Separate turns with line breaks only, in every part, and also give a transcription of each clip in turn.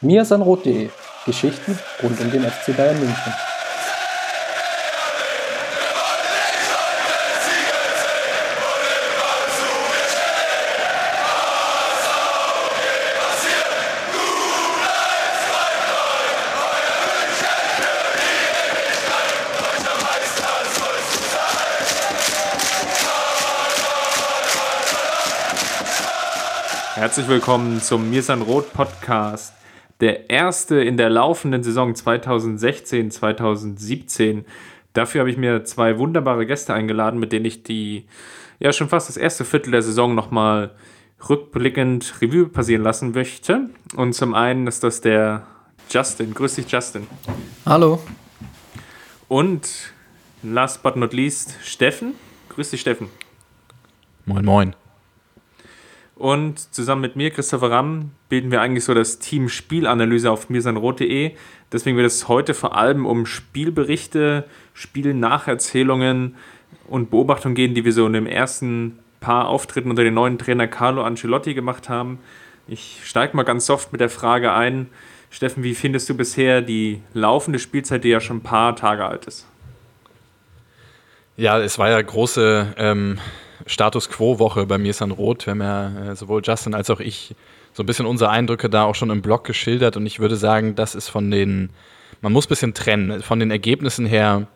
mirsanrot.de Geschichten rund um den FC Bayern München.
Herzlich willkommen zum Mirsan Rot Podcast. Der erste in der laufenden Saison 2016-2017. Dafür habe ich mir zwei wunderbare Gäste eingeladen, mit denen ich die, ja, schon fast das erste Viertel der Saison nochmal rückblickend Revue passieren lassen möchte. Und zum einen ist das der Justin. Grüß dich, Justin.
Hallo.
Und last but not least, Steffen. Grüß dich, Steffen.
Moin, moin.
Und zusammen mit mir, Christopher Ramm, bilden wir eigentlich so das Team Spielanalyse auf mirsanrot.de. Deswegen wird es heute vor allem um Spielberichte, Spielnacherzählungen und Beobachtungen gehen, die wir so in dem ersten paar Auftritten unter den neuen Trainer Carlo Ancelotti gemacht haben. Ich steige mal ganz soft mit der Frage ein. Steffen, wie findest du bisher die laufende Spielzeit, die ja schon ein paar Tage alt ist?
Ja, es war ja große ähm, Status Quo-Woche bei mir ist an Rot. Wir haben ja äh, sowohl Justin als auch ich so ein bisschen unsere Eindrücke da auch schon im Blog geschildert und ich würde sagen, das ist von den, man muss ein bisschen trennen, von den Ergebnissen her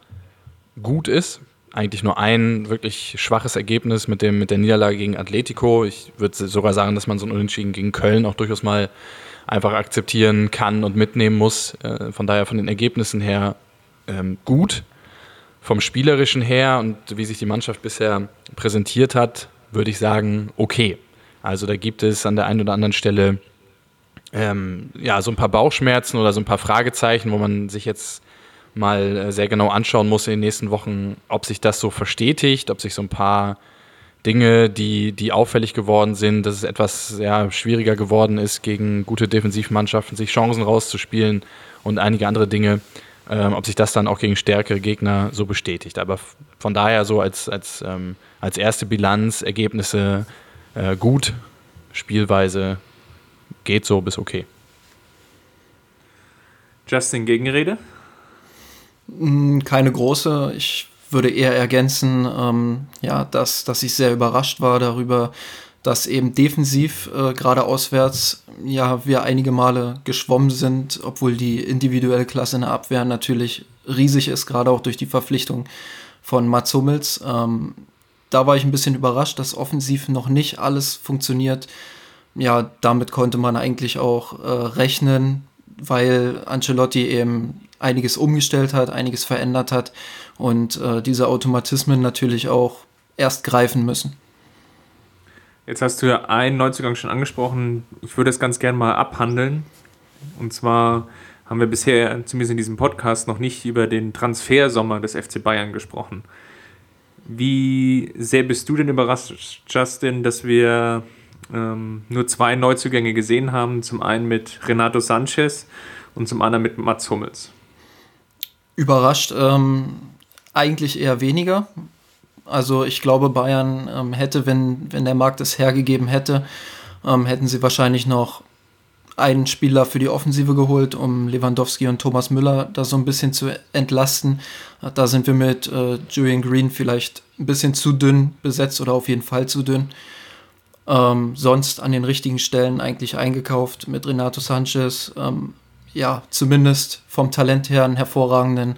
gut ist. Eigentlich nur ein wirklich schwaches Ergebnis mit, dem, mit der Niederlage gegen Atletico. Ich würde sogar sagen, dass man so ein Unentschieden gegen Köln auch durchaus mal einfach akzeptieren kann und mitnehmen muss. Äh, von daher von den Ergebnissen her ähm, gut vom Spielerischen her und wie sich die Mannschaft bisher präsentiert hat, würde ich sagen, okay. Also da gibt es an der einen oder anderen Stelle ähm, ja, so ein paar Bauchschmerzen oder so ein paar Fragezeichen, wo man sich jetzt mal äh, sehr genau anschauen muss in den nächsten Wochen, ob sich das so verstetigt, ob sich so ein paar Dinge, die, die auffällig geworden sind, dass es etwas ja, schwieriger geworden ist, gegen gute Defensivmannschaften sich Chancen rauszuspielen und einige andere Dinge, ähm, ob sich das dann auch gegen stärkere Gegner so bestätigt. Aber von daher so als, als, ähm, als erste Bilanz, Ergebnisse äh, gut, Spielweise geht so bis okay.
Justin, Gegenrede?
Mm, keine große. Ich würde eher ergänzen, ähm, ja, dass, dass ich sehr überrascht war darüber, dass eben defensiv, äh, gerade auswärts, ja, wir einige Male geschwommen sind, obwohl die individuelle Klasse in der Abwehr natürlich riesig ist, gerade auch durch die Verpflichtung von Mats Hummels. Ähm, da war ich ein bisschen überrascht, dass offensiv noch nicht alles funktioniert. Ja, damit konnte man eigentlich auch äh, rechnen, weil Ancelotti eben einiges umgestellt hat, einiges verändert hat und äh, diese Automatismen natürlich auch erst greifen müssen.
Jetzt hast du ja einen Neuzugang schon angesprochen. Ich würde es ganz gerne mal abhandeln. Und zwar haben wir bisher, zumindest in diesem Podcast, noch nicht über den Transfersommer des FC Bayern gesprochen. Wie sehr bist du denn überrascht, Justin, dass wir ähm, nur zwei Neuzugänge gesehen haben? Zum einen mit Renato Sanchez und zum anderen mit Mats Hummels.
Überrascht ähm, eigentlich eher weniger, also ich glaube, Bayern ähm, hätte, wenn, wenn der Markt es hergegeben hätte, ähm, hätten sie wahrscheinlich noch einen Spieler für die Offensive geholt, um Lewandowski und Thomas Müller da so ein bisschen zu entlasten. Da sind wir mit äh, Julian Green vielleicht ein bisschen zu dünn besetzt oder auf jeden Fall zu dünn. Ähm, sonst an den richtigen Stellen eigentlich eingekauft mit Renato Sanchez. Ähm, ja, zumindest vom Talent her einen hervorragenden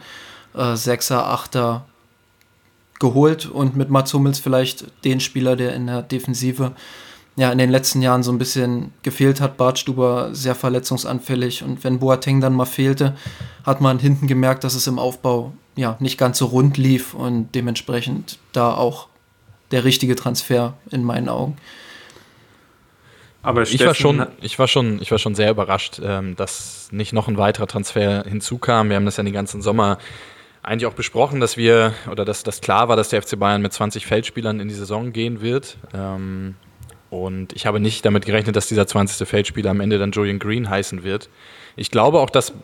äh, Sechser, Achter, geholt und mit Mats Hummels vielleicht den Spieler, der in der Defensive ja in den letzten Jahren so ein bisschen gefehlt hat. Bartstuber sehr verletzungsanfällig und wenn Boateng dann mal fehlte, hat man hinten gemerkt, dass es im Aufbau ja nicht ganz so rund lief und dementsprechend da auch der richtige Transfer in meinen Augen.
Aber ich war schon, ich war schon, ich war schon sehr überrascht, ähm, dass nicht noch ein weiterer Transfer hinzukam. Wir haben das ja den ganzen Sommer eigentlich auch besprochen, dass wir oder dass das klar war, dass der FC Bayern mit 20 Feldspielern in die Saison gehen wird. Ähm, und ich habe nicht damit gerechnet, dass dieser 20. Feldspieler am Ende dann Julian Green heißen wird. Ich glaube auch, dass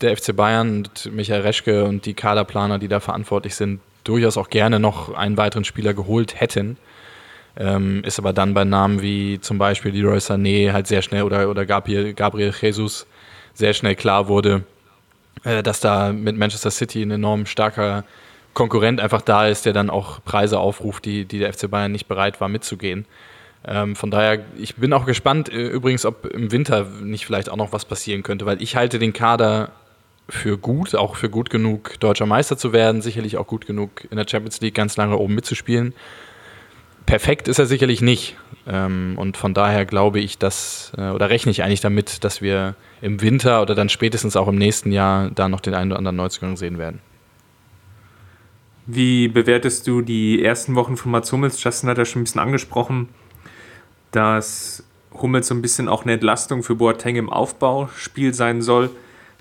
der FC Bayern und Michael Reschke und die Kaderplaner, die da verantwortlich sind, durchaus auch gerne noch einen weiteren Spieler geholt hätten. Ähm, ist aber dann bei Namen wie zum Beispiel Leroy Sané halt sehr schnell oder, oder Gabriel, Gabriel Jesus sehr schnell klar wurde, äh, dass da mit Manchester City ein enorm starker Konkurrent einfach da ist, der dann auch Preise aufruft, die, die der FC Bayern nicht bereit war mitzugehen. Ähm, von daher, ich bin auch gespannt, äh, übrigens, ob im Winter nicht vielleicht auch noch was passieren könnte, weil ich halte den Kader für gut, auch für gut genug, deutscher Meister zu werden, sicherlich auch gut genug in der Champions League ganz lange oben mitzuspielen. Perfekt ist er sicherlich nicht. Ähm, und von daher glaube ich, dass, äh, oder rechne ich eigentlich damit, dass wir im Winter oder dann spätestens auch im nächsten Jahr da noch den einen oder anderen Neuzugang sehen werden.
Wie bewertest du die ersten Wochen von Mats Hummels? Justin hat ja schon ein bisschen angesprochen dass Hummels so ein bisschen auch eine Entlastung für Boateng im Aufbauspiel sein soll.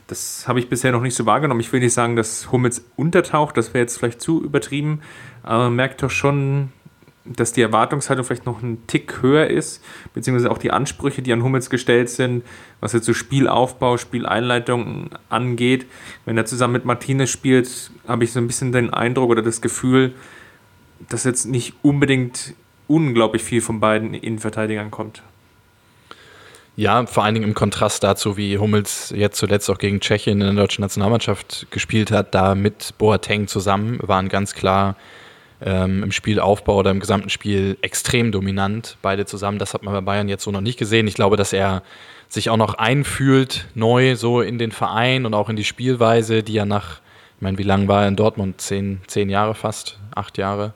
Das habe ich bisher noch nicht so wahrgenommen. Ich will nicht sagen, dass Hummels untertaucht, das wäre jetzt vielleicht zu übertrieben, aber man merkt doch schon, dass die Erwartungshaltung vielleicht noch ein Tick höher ist, beziehungsweise auch die Ansprüche, die an Hummels gestellt sind, was jetzt so Spielaufbau, Spieleinleitung angeht. Wenn er zusammen mit Martinez spielt, habe ich so ein bisschen den Eindruck oder das Gefühl, dass jetzt nicht unbedingt unglaublich viel von beiden Innenverteidigern kommt.
Ja, vor allen Dingen im Kontrast dazu, wie Hummels jetzt zuletzt auch gegen Tschechien in der deutschen Nationalmannschaft gespielt hat, da mit Boateng zusammen, waren ganz klar ähm, im Spielaufbau oder im gesamten Spiel extrem dominant, beide zusammen. Das hat man bei Bayern jetzt so noch nicht gesehen. Ich glaube, dass er sich auch noch einfühlt, neu so in den Verein und auch in die Spielweise, die ja nach, ich meine, wie lange war er in Dortmund? Zehn, zehn Jahre fast, acht Jahre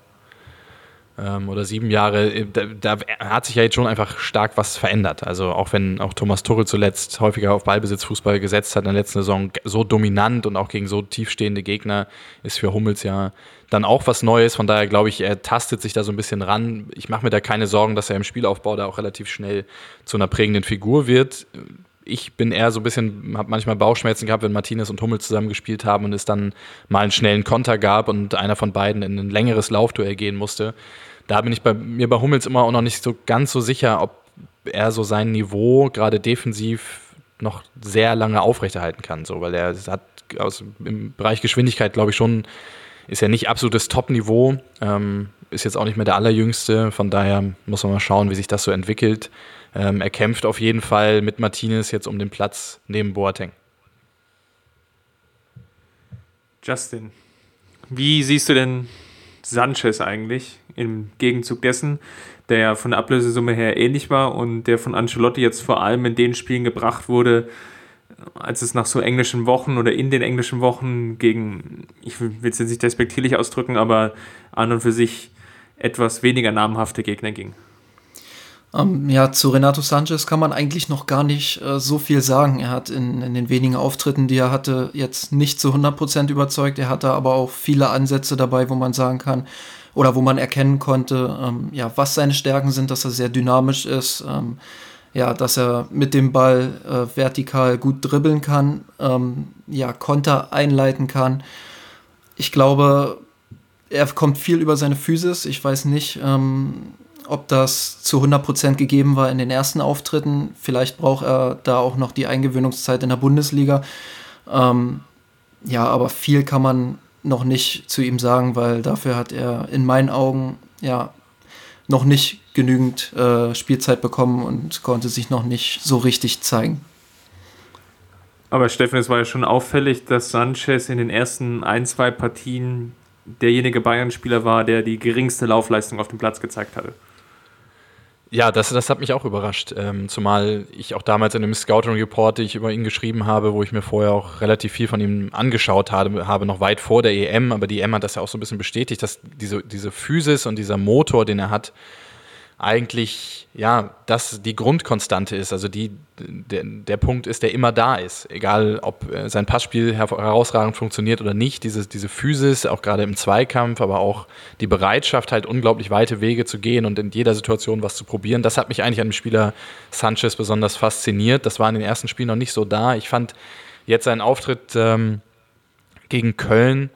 ähm, oder sieben Jahre, äh, da, da, hat sich ja jetzt schon einfach stark was verändert. Also auch wenn auch Thomas Tuchel zuletzt häufiger auf Ballbesitzfußball gesetzt hat in der letzten Saison, so dominant und auch gegen so tiefstehende Gegner ist für Hummels ja dann auch was Neues. Von daher glaube ich, er tastet sich da so ein bisschen ran. Ich mache mir da keine Sorgen, dass er im Spielaufbau da auch relativ schnell zu einer prägenden Figur wird ich bin eher so ein bisschen, habe manchmal Bauchschmerzen gehabt, wenn Martinez und Hummels zusammen gespielt haben und es dann mal einen schnellen Konter gab und einer von beiden in ein längeres Laufduell gehen musste. Da bin ich bei mir bei Hummels immer auch noch nicht so ganz so sicher, ob er so sein Niveau gerade defensiv noch sehr lange aufrechterhalten kann, so, weil er hat aus, im Bereich Geschwindigkeit, glaube ich, schon, ist er nicht absolutes Top-Niveau, ähm, ist jetzt auch nicht mehr der allerjüngste, von daher muss man mal schauen, wie sich das so entwickelt. Ähm, er kämpft auf jeden Fall mit Martinez jetzt um den Platz neben Boateng.
Justin, wie siehst du denn Sanchez eigentlich im Gegenzug dessen, der ja von der Ablösesumme her ähnlich war und der von Ancelotti jetzt vor allem in den Spielen gebracht wurde, als es nach so englischen Wochen oder in den englischen Wochen gegen, ich will es jetzt nicht despektierlich ausdrücken, aber an und für sich etwas weniger namhafte Gegner ging.
Ähm, ja, zu Renato Sanchez kann man eigentlich noch gar nicht äh, so viel sagen. Er hat in, in, den wenigen Auftritten, die er hatte, jetzt nicht zu 100% überzeugt. Er hatte aber auch viele Ansätze dabei, wo man sagen kann, oder wo man erkennen konnte, ähm, ja, was seine Stärken sind, dass er sehr dynamisch ist, ähm, ja, dass er mit dem Ball äh, vertikal gut dribbeln kann, ähm, ja, Konter einleiten kann. Ich glaube, er kommt viel über seine Physis. Ich weiß nicht, ähm, ob das zu 100% gegeben war in den ersten Auftritten. Vielleicht braucht er da auch noch die Eingewöhnungszeit in der Bundesliga. Ähm, ja, aber viel kann man noch nicht zu ihm sagen, weil dafür hat er in meinen Augen ja noch nicht genügend äh, Spielzeit bekommen und konnte sich noch nicht so richtig zeigen.
Aber Steffen, es war ja schon auffällig, dass Sanchez in den ersten ein, zwei Partien derjenige Bayern-Spieler war, der die geringste Laufleistung auf dem Platz gezeigt hatte.
Ja, das, das hat mich auch überrascht. Ähm, zumal ich auch damals in einem Scouting-Report, den ich über ihn geschrieben habe, wo ich mir vorher auch relativ viel von ihm angeschaut habe, habe noch weit vor der EM, aber die EM hat das ja auch so ein bisschen bestätigt, dass diese, diese Physis und dieser Motor, den er hat, eigentlich ja, das die Grundkonstante ist, also die, der, der Punkt ist, der immer da ist. Egal, ob äh, sein Passspiel herausragend funktioniert oder nicht, diese, diese Physis, auch gerade im Zweikampf, aber auch die Bereitschaft, halt unglaublich weite Wege zu gehen und in jeder Situation was zu probieren, das hat mich eigentlich an dem Spieler Sanchez besonders fasziniert. Das war in den ersten Spielen noch nicht so da. Ich fand jetzt seinen Auftritt ähm, gegen Köln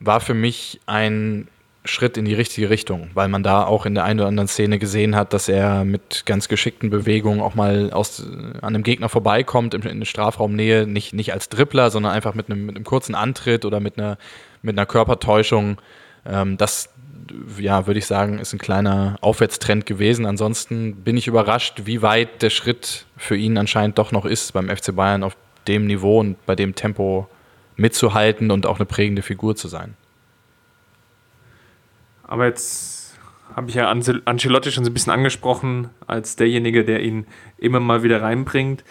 war für mich ein Schritt in die richtige Richtung, weil man da auch in der einen oder anderen Szene gesehen hat, dass er mit ganz geschickten Bewegungen auch mal aus, an einem Gegner vorbeikommt in, in Strafraumnähe, nicht, nicht als Dribbler, sondern einfach mit einem, mit einem kurzen Antritt oder mit einer, mit einer Körpertäuschung. Ähm, das ja, würde ich sagen, ist ein kleiner Aufwärtstrend gewesen. Ansonsten bin ich überrascht, wie weit der Schritt für ihn anscheinend doch noch ist, beim FC Bayern auf dem Niveau und bei dem Tempo mitzuhalten und auch eine prägende Figur zu sein.
Aber jetzt habe ich ja Ancelotti schon so ein bisschen angesprochen, als derjenige, der ihn immer mal wieder reinbringt.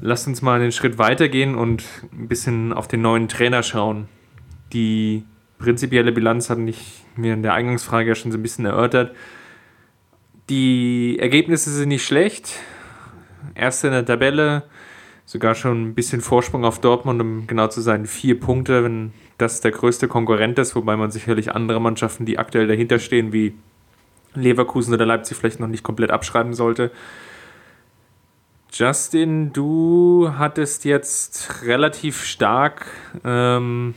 Lass uns mal einen Schritt weitergehen und ein bisschen auf den neuen Trainer schauen. Die prinzipielle Bilanz hatte ich mir in der Eingangsfrage ja schon so ein bisschen erörtert. Die Ergebnisse sind nicht schlecht. Erste in der Tabelle, sogar schon ein bisschen Vorsprung auf Dortmund, um genau zu sein, vier Punkte, wenn das der größte Konkurrent ist, wobei man sicherlich andere Mannschaften, die aktuell dahinter stehen, wie Leverkusen oder Leipzig vielleicht noch nicht komplett abschreiben sollte. Justin, du hattest jetzt relativ stark ähm,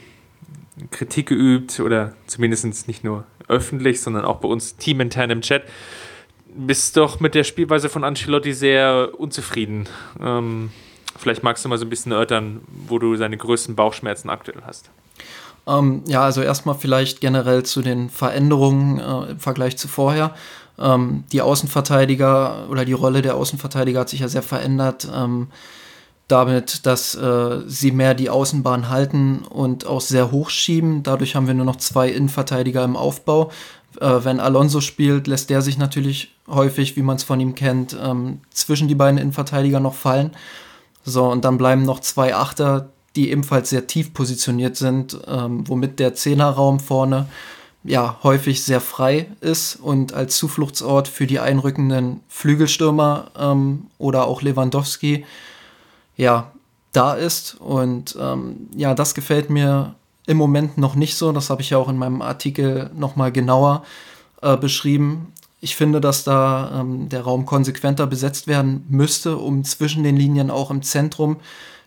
Kritik geübt oder zumindest nicht nur öffentlich, sondern auch bei uns teamintern im Chat. Bist doch mit der Spielweise von Ancelotti sehr unzufrieden. Ähm, vielleicht magst du mal so ein bisschen erörtern, wo du seine größten Bauchschmerzen aktuell hast.
Ähm, ja, also erstmal vielleicht generell zu den Veränderungen äh, im Vergleich zu vorher. Ähm, die Außenverteidiger oder die Rolle der Außenverteidiger hat sich ja sehr verändert. Ähm, damit, dass äh, sie mehr die Außenbahn halten und auch sehr hoch schieben. Dadurch haben wir nur noch zwei Innenverteidiger im Aufbau. Äh, wenn Alonso spielt, lässt der sich natürlich häufig, wie man es von ihm kennt, ähm, zwischen die beiden Innenverteidiger noch fallen. So, und dann bleiben noch zwei Achter, die ebenfalls sehr tief positioniert sind, ähm, womit der Zehnerraum vorne ja häufig sehr frei ist und als Zufluchtsort für die einrückenden Flügelstürmer ähm, oder auch Lewandowski ja da ist. Und ähm, ja, das gefällt mir im Moment noch nicht so. Das habe ich ja auch in meinem Artikel nochmal genauer äh, beschrieben. Ich finde, dass da ähm, der Raum konsequenter besetzt werden müsste, um zwischen den Linien auch im Zentrum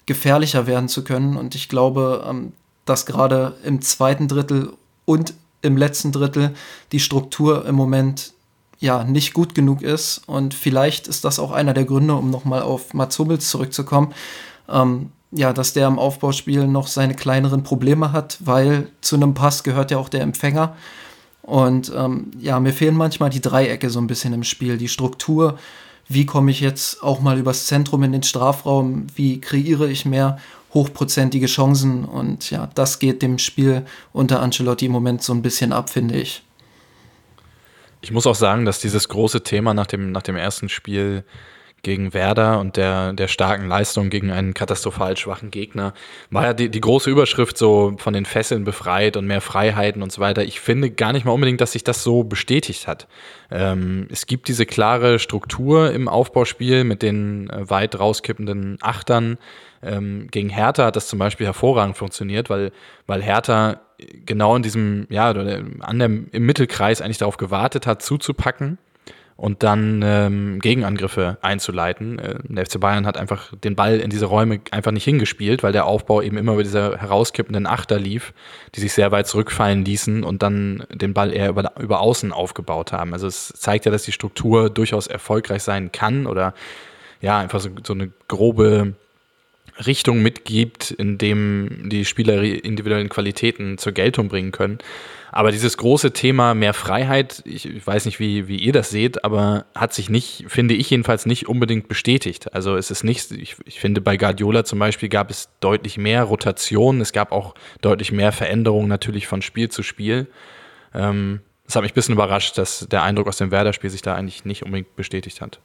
gefährlicher werden zu können. Und ich glaube, ähm, dass gerade im zweiten Drittel und im letzten Drittel die Struktur im Moment ja nicht gut genug ist. Und vielleicht ist das auch einer der Gründe, um nochmal auf Mats Hummels zurückzukommen. Ähm, ja, dass der im Aufbauspiel noch seine kleineren Probleme hat, weil zu einem Pass gehört ja auch der Empfänger. Und ähm, ja, mir fehlen manchmal die Dreiecke so ein bisschen im Spiel, die Struktur, wie komme ich jetzt auch mal übers Zentrum in den Strafraum, wie kreiere ich mehr hochprozentige Chancen? Und ja, das geht dem Spiel unter Ancelotti im Moment so ein bisschen ab, finde ich.
Ich muss auch sagen, dass dieses große Thema nach dem, nach dem ersten Spiel gegen Werder und der, der starken Leistung gegen einen katastrophal schwachen Gegner. War ja die, die große Überschrift so von den Fesseln befreit und mehr Freiheiten und so weiter. Ich finde gar nicht mal unbedingt, dass sich das so bestätigt hat. Ähm, es gibt diese klare Struktur im Aufbauspiel mit den äh, weit rauskippenden Achtern. Ähm, gegen Hertha hat das zum Beispiel hervorragend funktioniert, weil, weil Hertha genau in diesem, ja, an dem, im Mittelkreis eigentlich darauf gewartet hat, zuzupacken und dann ähm, Gegenangriffe einzuleiten. Äh, der FC Bayern hat einfach den Ball in diese Räume einfach nicht hingespielt, weil der Aufbau eben immer über diese herauskippenden Achter lief, die sich sehr weit zurückfallen ließen und dann den Ball eher über, über Außen aufgebaut haben. Also es zeigt ja, dass die Struktur durchaus erfolgreich sein kann oder ja, einfach so, so eine grobe Richtung mitgibt, in dem die Spieler individuellen Qualitäten zur Geltung bringen können. Aber dieses große Thema mehr Freiheit, ich weiß nicht, wie, wie ihr das seht, aber hat sich nicht, finde ich jedenfalls nicht unbedingt bestätigt. Also es ist nicht, ich, ich finde bei Guardiola zum Beispiel gab es deutlich mehr Rotation, es gab auch deutlich mehr Veränderungen natürlich von Spiel zu Spiel. Ähm, das hat mich ein bisschen überrascht, dass der Eindruck aus dem Werder-Spiel sich da eigentlich nicht unbedingt bestätigt hat.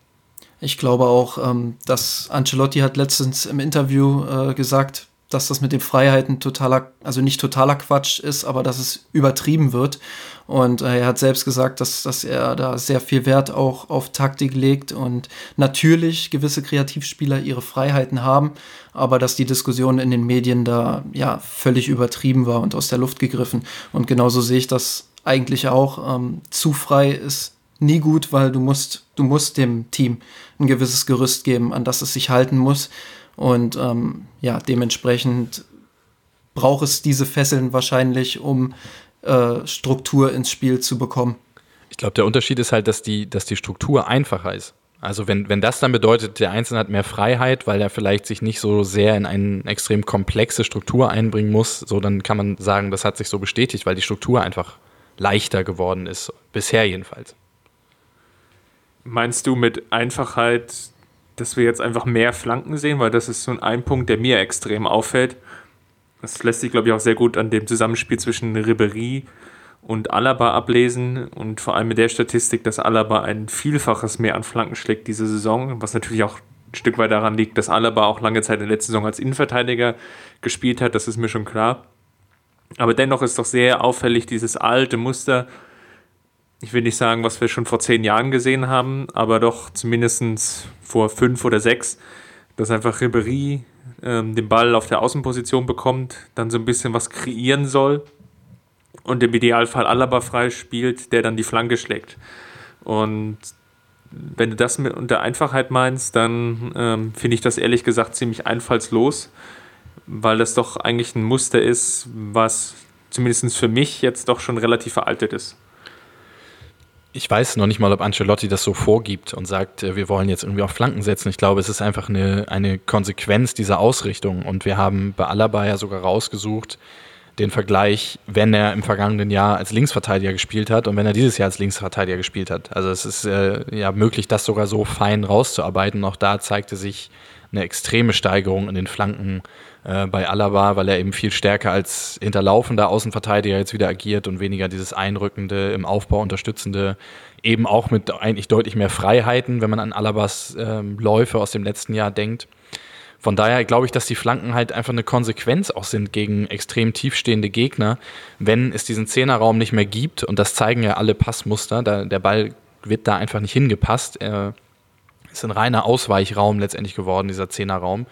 Ich glaube auch, ähm, dass Ancelotti hat letztens im Interview äh, gesagt, dass das mit den Freiheiten totaler, also nicht totaler Quatsch ist, aber dass es übertrieben wird. Und äh, er hat selbst gesagt, dass, dass er da sehr viel Wert auch auf Taktik legt und natürlich gewisse Kreativspieler ihre Freiheiten haben, aber dass die Diskussion in den Medien da ja völlig übertrieben war und aus der Luft gegriffen. Und genauso sehe ich das eigentlich auch. Ähm, zu frei ist nie gut, weil du musst, du musst dem Team ein gewisses Gerüst geben, an das es sich halten muss. Und ähm, ja, dementsprechend braucht es diese Fesseln wahrscheinlich, um äh, Struktur ins Spiel zu bekommen.
Ich glaube, der Unterschied ist halt, dass die, dass die Struktur einfacher ist. Also wenn, wenn das dann bedeutet, der Einzelne hat mehr Freiheit, weil er vielleicht sich nicht so sehr in eine extrem komplexe Struktur einbringen muss, so dann kann man sagen, das hat sich so bestätigt, weil die Struktur einfach leichter geworden ist. Bisher jedenfalls.
Meinst du mit Einfachheit, dass wir jetzt einfach mehr Flanken sehen? Weil das ist so ein Punkt, der mir extrem auffällt. Das lässt sich, glaube ich, auch sehr gut an dem Zusammenspiel zwischen Ribery und Alaba ablesen und vor allem mit der Statistik, dass Alaba ein Vielfaches mehr an Flanken schlägt diese Saison, was natürlich auch ein Stück weit daran liegt, dass Alaba auch lange Zeit in der letzten Saison als Innenverteidiger gespielt hat, das ist mir schon klar. Aber dennoch ist doch sehr auffällig dieses alte Muster, ich will nicht sagen, was wir schon vor zehn Jahren gesehen haben, aber doch zumindest vor fünf oder sechs, dass einfach Ribery ähm, den Ball auf der Außenposition bekommt, dann so ein bisschen was kreieren soll und im Idealfall Alaba frei spielt, der dann die Flanke schlägt. Und wenn du das mit unter Einfachheit meinst, dann ähm, finde ich das ehrlich gesagt ziemlich einfallslos, weil das doch eigentlich ein Muster ist, was zumindest für mich jetzt doch schon relativ veraltet ist.
Ich weiß noch nicht mal, ob Ancelotti das so vorgibt und sagt, äh, wir wollen jetzt irgendwie auf Flanken setzen. Ich glaube, es ist einfach eine, eine Konsequenz dieser Ausrichtung. Und wir haben bei Alaba ja sogar rausgesucht, den Vergleich, wenn er im vergangenen Jahr als Linksverteidiger gespielt hat und wenn er dieses Jahr als Linksverteidiger gespielt hat. Also es ist äh, ja möglich, das sogar so fein rauszuarbeiten. Auch da zeigte sich eine extreme Steigerung in den Flanken äh, bei Alaba, weil er eben viel stärker als hinterlaufender Außenverteidiger jetzt wieder agiert und weniger dieses Einrückende, im Aufbau unterstützende, eben auch mit eigentlich deutlich mehr Freiheiten, wenn man an Alabas äh, Läufe aus dem letzten Jahr denkt. Von daher glaube ich, dass die Flanken halt einfach eine Konsequenz auch sind gegen extrem tiefstehende Gegner, wenn es diesen Zehnerraum nicht mehr gibt. Und das zeigen ja alle Passmuster. Da, der Ball wird da einfach nicht hingepasst. Er ist ein reiner Ausweichraum letztendlich geworden, dieser Zehnerraum.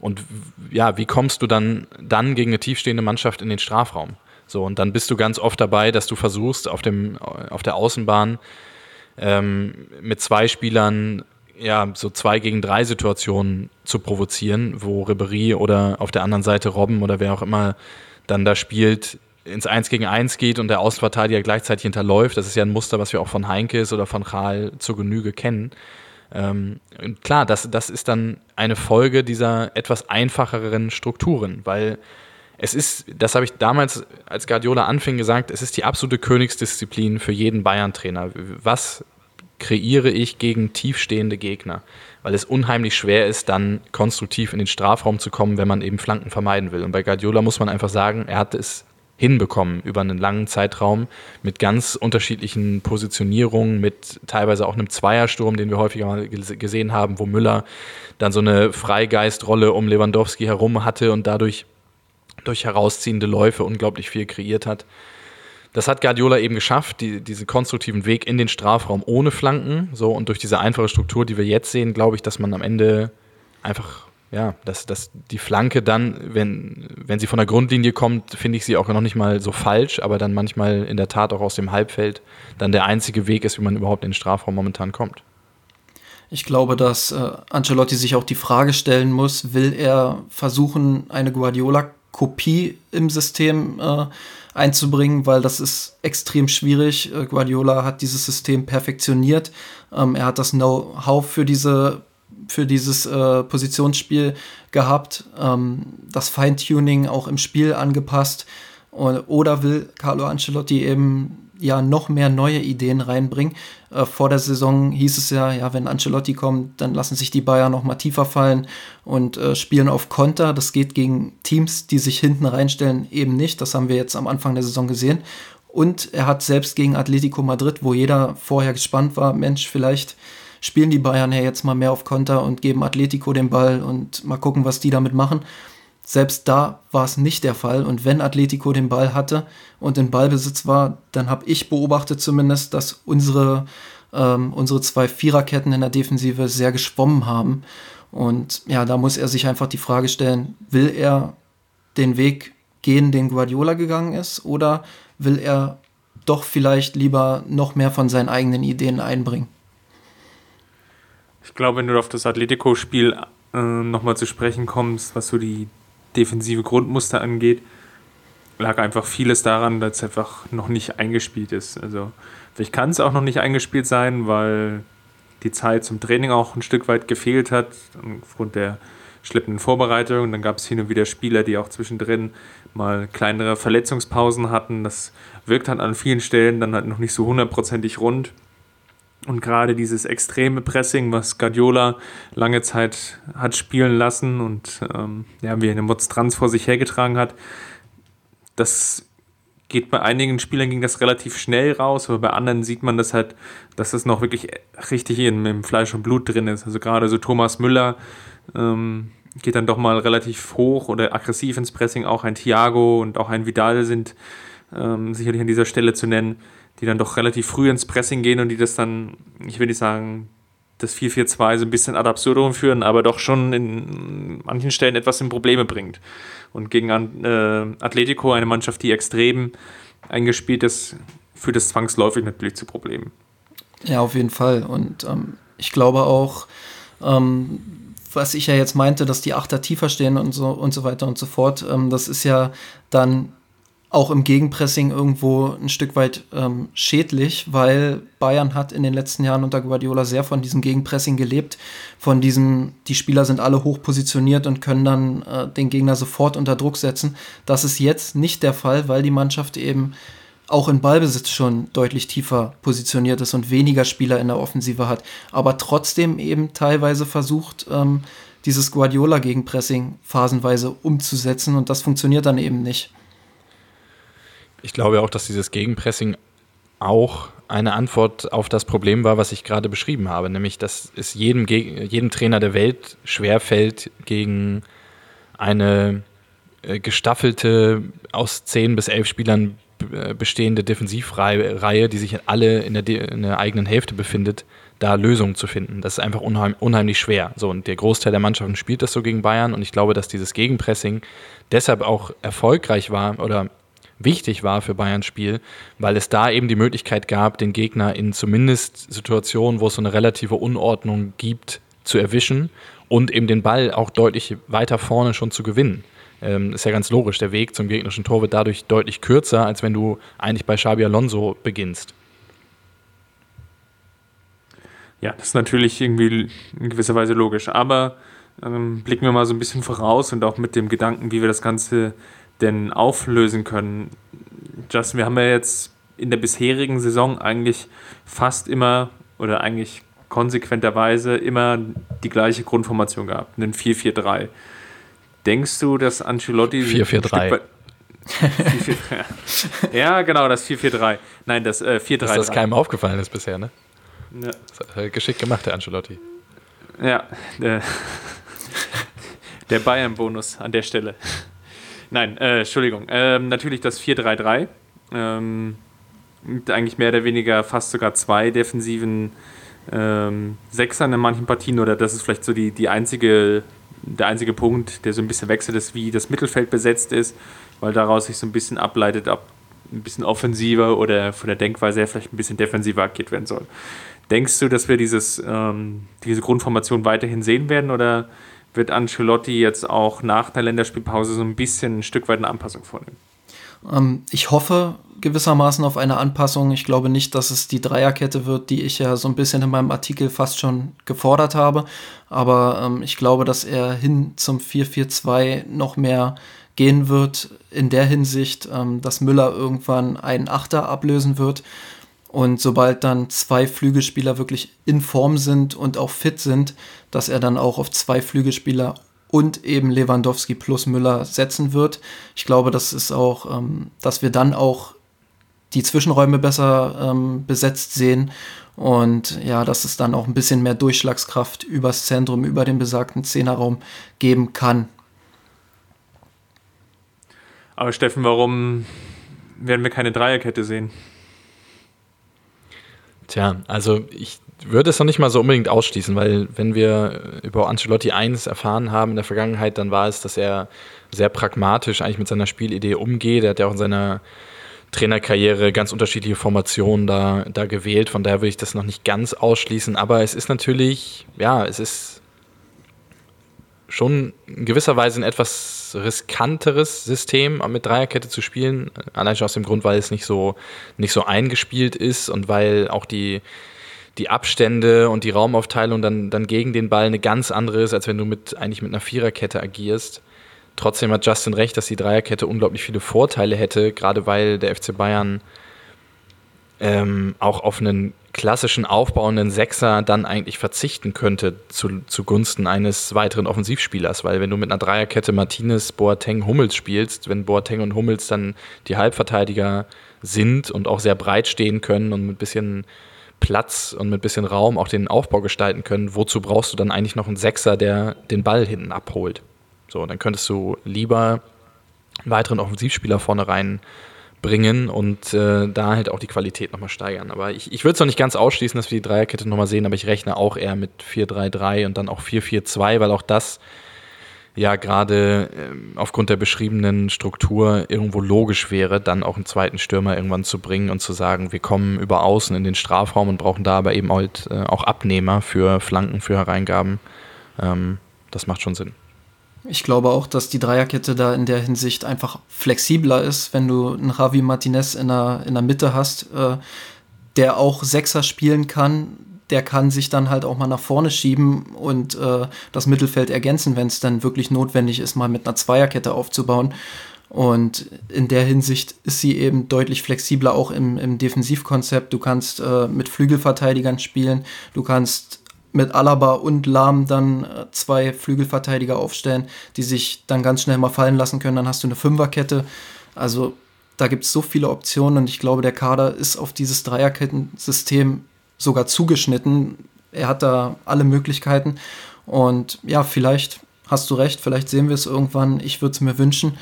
Und ja, wie kommst du dann, dann gegen eine tiefstehende Mannschaft in den Strafraum? So, und dann bist du ganz oft dabei, dass du versuchst, auf, dem, auf der Außenbahn ähm, mit zwei Spielern ja, so zwei gegen drei Situationen zu provozieren, wo Ribery oder auf der anderen Seite Robben oder wer auch immer dann da spielt, ins Eins gegen Eins geht und der Außenverteidiger gleichzeitig hinterläuft. Das ist ja ein Muster, was wir auch von Heinkes oder von Chal zur Genüge kennen. Ähm, klar, das, das ist dann eine Folge dieser etwas einfacheren Strukturen, weil es ist, das habe ich damals, als Guardiola anfing, gesagt, es ist die absolute Königsdisziplin für jeden Bayern-Trainer. Was kreiere ich gegen tiefstehende Gegner, weil es unheimlich schwer ist, dann konstruktiv in den Strafraum zu kommen, wenn man eben Flanken vermeiden will. Und bei Guardiola muss man einfach sagen, er hat es hinbekommen über einen langen Zeitraum mit ganz unterschiedlichen Positionierungen, mit teilweise auch einem Zweiersturm, den wir häufiger mal gesehen haben, wo Müller dann so eine Freigeistrrolle um Lewandowski herum hatte und dadurch durch herausziehende Läufe unglaublich viel kreiert hat. Das hat Guardiola eben geschafft, die, diesen konstruktiven Weg in den Strafraum ohne Flanken. So, und durch diese einfache Struktur, die wir jetzt sehen, glaube ich, dass man am Ende einfach, ja, dass, dass die Flanke dann, wenn, wenn sie von der Grundlinie kommt, finde ich sie auch noch nicht mal so falsch, aber dann manchmal in der Tat auch aus dem Halbfeld dann der einzige Weg ist, wie man überhaupt in den Strafraum momentan kommt.
Ich glaube, dass äh, Ancelotti sich auch die Frage stellen muss, will er versuchen, eine Guardiola-Kopie im System äh, einzubringen, weil das ist extrem schwierig. Äh, Guardiola hat dieses System perfektioniert. Ähm, er hat das Know-how für diese für dieses äh, Positionsspiel gehabt, ähm, das Feintuning auch im Spiel angepasst oder will Carlo Ancelotti eben ja noch mehr neue Ideen reinbringen. Äh, vor der Saison hieß es ja, ja, wenn Ancelotti kommt, dann lassen sich die Bayern noch mal tiefer fallen und äh, spielen auf Konter. Das geht gegen Teams, die sich hinten reinstellen, eben nicht. Das haben wir jetzt am Anfang der Saison gesehen. Und er hat selbst gegen Atletico Madrid, wo jeder vorher gespannt war, Mensch, vielleicht spielen die Bayern ja jetzt mal mehr auf Konter und geben Atletico den Ball und mal gucken, was die damit machen. Selbst da war es nicht der Fall. Und wenn Atletico den Ball hatte und in Ballbesitz war, dann habe ich beobachtet zumindest, dass unsere, ähm, unsere zwei Viererketten in der Defensive sehr geschwommen haben. Und ja, da muss er sich einfach die Frage stellen, will er den Weg gehen, den Guardiola gegangen ist, oder will er doch vielleicht lieber noch mehr von seinen eigenen Ideen einbringen?
Ich glaube, wenn du auf das Atletico-Spiel äh, nochmal zu sprechen kommst, was so die defensive Grundmuster angeht, lag einfach vieles daran, dass es einfach noch nicht eingespielt ist. Also vielleicht kann es auch noch nicht eingespielt sein, weil die Zeit zum Training auch ein Stück weit gefehlt hat, aufgrund der schleppenden Vorbereitung. Dann gab es hin und wieder Spieler, die auch zwischendrin mal kleinere Verletzungspausen hatten. Das wirkt halt an vielen Stellen dann halt noch nicht so hundertprozentig rund. Und gerade dieses extreme Pressing, was Guardiola lange Zeit hat spielen lassen und ähm, ja, wie eine Monstranz vor sich hergetragen hat, das geht bei einigen Spielern ging das relativ schnell raus, aber bei anderen sieht man das halt, dass das noch wirklich richtig in, im Fleisch und Blut drin ist. Also gerade so Thomas Müller ähm, geht dann doch mal relativ hoch oder aggressiv ins Pressing. Auch ein Thiago und auch ein Vidal sind ähm, sicherlich an dieser Stelle zu nennen, die dann doch relativ früh ins Pressing gehen und die das dann, ich will nicht sagen, das 4-4-2 so ein bisschen ad absurdum führen, aber doch schon in manchen Stellen etwas in Probleme bringt. Und gegen äh, Atletico, eine Mannschaft, die extrem eingespielt ist, führt es zwangsläufig natürlich zu Problemen.
Ja, auf jeden Fall. Und ähm, ich glaube auch, ähm, was ich ja jetzt meinte, dass die Achter tiefer stehen und so und so weiter und so fort, ähm, das ist ja dann auch im Gegenpressing irgendwo ein Stück weit ähm, schädlich, weil Bayern hat in den letzten Jahren unter Guardiola sehr von diesem Gegenpressing gelebt, von diesem, die Spieler sind alle hoch positioniert und können dann äh, den Gegner sofort unter Druck setzen. Das ist jetzt nicht der Fall, weil die Mannschaft eben auch in Ballbesitz schon deutlich tiefer positioniert ist und weniger Spieler in der Offensive hat, aber trotzdem eben teilweise versucht, ähm, dieses Guardiola-Gegenpressing phasenweise umzusetzen und das funktioniert dann eben nicht.
Ich glaube auch, dass dieses Gegenpressing auch eine Antwort auf das Problem war, was ich gerade beschrieben habe, nämlich dass es jedem, jedem Trainer der Welt schwerfällt, gegen eine äh, gestaffelte, aus zehn bis elf Spielern äh, bestehende Defensivreihe, die sich alle in der, in der, eigenen Hälfte befindet, da Lösungen zu finden. Das ist einfach unheim, unheimlich schwer. So, und der Großteil der Mannschaften spielt das so gegen Bayern und ich glaube, dass dieses Gegenpressing deshalb auch erfolgreich war oder wichtig war für Bayerns Spiel, weil es da eben die Möglichkeit gab, den Gegner in zumindest Situationen, wo es so eine relative Unordnung gibt, zu erwischen und eben den Ball auch deutlich weiter vorne schon zu gewinnen. Ähm, ist ja ganz logisch, der Weg zum gegnerischen Tor wird dadurch deutlich kürzer, als wenn du eigentlich bei Xabi Alonso beginnst.
Ja, das ist natürlich irgendwie in gewisser Weise logisch. Aber ähm, blicken wir mal so ein bisschen voraus und auch mit dem Gedanken, wie wir das Ganze denn auflösen können. Justin, wir haben ja jetzt in der bisherigen Saison eigentlich fast immer oder eigentlich konsequenterweise immer die gleiche Grundformation gehabt, einen 4-4-3. Denkst du, dass Ancelotti
4-4-3
ja, genau, das 4-4-3. Nein, das äh, 4-3-3. Dass
das keinem aufgefallen ist bisher, ne? Ja. Geschickt gemacht, der Ancelotti.
Ja, der, der Bayern-Bonus an der Stelle. Nein, äh, Entschuldigung. Ähm, natürlich das 4-3-3. Ähm, eigentlich mehr oder weniger fast sogar zwei defensiven ähm, Sechsern in manchen Partien oder das ist vielleicht so die, die einzige, der einzige Punkt, der so ein bisschen wechselt ist, wie das Mittelfeld besetzt ist, weil daraus sich so ein bisschen ableitet, ob ein bisschen offensiver oder von der Denkweise her vielleicht ein bisschen defensiver agiert werden soll. Denkst du, dass wir dieses, ähm, diese Grundformation weiterhin sehen werden oder wird Ancelotti jetzt auch nach der Länderspielpause so ein bisschen ein Stück weit eine Anpassung vornehmen.
Ähm, ich hoffe gewissermaßen auf eine Anpassung. Ich glaube nicht, dass es die Dreierkette wird, die ich ja so ein bisschen in meinem Artikel fast schon gefordert habe. Aber ähm, ich glaube, dass er hin zum 4-4-2 noch mehr gehen wird in der Hinsicht, ähm, dass Müller irgendwann einen Achter ablösen wird und sobald dann zwei Flügelspieler wirklich in Form sind und auch fit sind, dass er dann auch auf zwei Flügelspieler und eben Lewandowski plus Müller setzen wird. Ich glaube, das ist auch, ähm, dass wir dann auch die Zwischenräume besser ähm, besetzt sehen und ja, dass es dann auch ein bisschen mehr Durchschlagskraft übers Zentrum, über den besagten Zehnerraum geben kann.
Aber Steffen, warum werden wir keine Dreierkette sehen?
Tja, also ich würde es noch nicht mal so unbedingt ausschließen, weil wenn wir über Ancelotti 1 erfahren haben in der Vergangenheit, dann war es, dass er sehr pragmatisch eigentlich mit seiner Spielidee umgeht. Er hat ja auch in seiner Trainerkarriere ganz unterschiedliche Formationen da, da gewählt. Von daher würde ich das noch nicht ganz ausschließen. Aber es ist natürlich, ja, es ist schon in gewisser Weise ein etwas riskanteres System, mit Dreierkette zu spielen. Allein schon aus dem Grund, weil es nicht so, nicht so eingespielt ist und weil auch die, die Abstände und die Raumaufteilung dann, dann gegen den Ball eine ganz andere ist, als wenn du mit, eigentlich mit einer Viererkette agierst. Trotzdem hat Justin recht, dass die Dreierkette unglaublich viele Vorteile hätte, gerade weil der FC Bayern ähm, auch auf einen klassischen aufbauenden Sechser dann eigentlich verzichten könnte zu, zugunsten eines weiteren Offensivspielers, weil wenn du mit einer Dreierkette Martinez, Boateng, Hummels spielst, wenn Boateng und Hummels dann die Halbverteidiger sind und auch sehr breit stehen können und mit ein bisschen Platz und mit bisschen Raum auch den Aufbau gestalten können, wozu brauchst du dann eigentlich noch einen Sechser, der den Ball hinten abholt? So, dann könntest du lieber einen weiteren Offensivspieler vorne rein bringen und äh, da halt auch die Qualität nochmal steigern. Aber ich, ich würde es noch nicht ganz ausschließen, dass wir die Dreierkette nochmal sehen, aber ich rechne auch eher mit 4-3-3 und dann auch 4-4-2, weil auch das ja gerade äh, aufgrund der beschriebenen Struktur irgendwo logisch wäre, dann auch einen zweiten Stürmer irgendwann zu bringen und zu sagen, wir kommen über außen in den Strafraum und brauchen da aber eben halt, äh, auch Abnehmer für Flanken, für Hereingaben. Ähm, das macht schon Sinn.
Ich glaube auch, dass die Dreierkette da in der Hinsicht einfach flexibler ist, wenn du einen Javi Martinez in der, in der Mitte hast, äh, der auch Sechser spielen kann. Der kann sich dann halt auch mal nach vorne schieben und äh, das Mittelfeld ergänzen, wenn es dann wirklich notwendig ist, mal mit einer Zweierkette aufzubauen. Und in der Hinsicht ist sie eben deutlich flexibler, auch im, im Defensivkonzept. Du kannst äh, mit Flügelverteidigern spielen, du kannst mit Alaba und Lahm dann äh, zwei Flügelverteidiger aufstellen, die sich dann ganz schnell mal fallen lassen können. Dann hast du eine Fünferkette. Also da gibt es so viele Optionen und ich glaube, der Kader ist auf dieses Dreierkettensystem sogar zugeschnitten. Er hat da alle Möglichkeiten und ja, vielleicht hast du recht, vielleicht sehen wir es irgendwann. Ich würde es mir wünschen.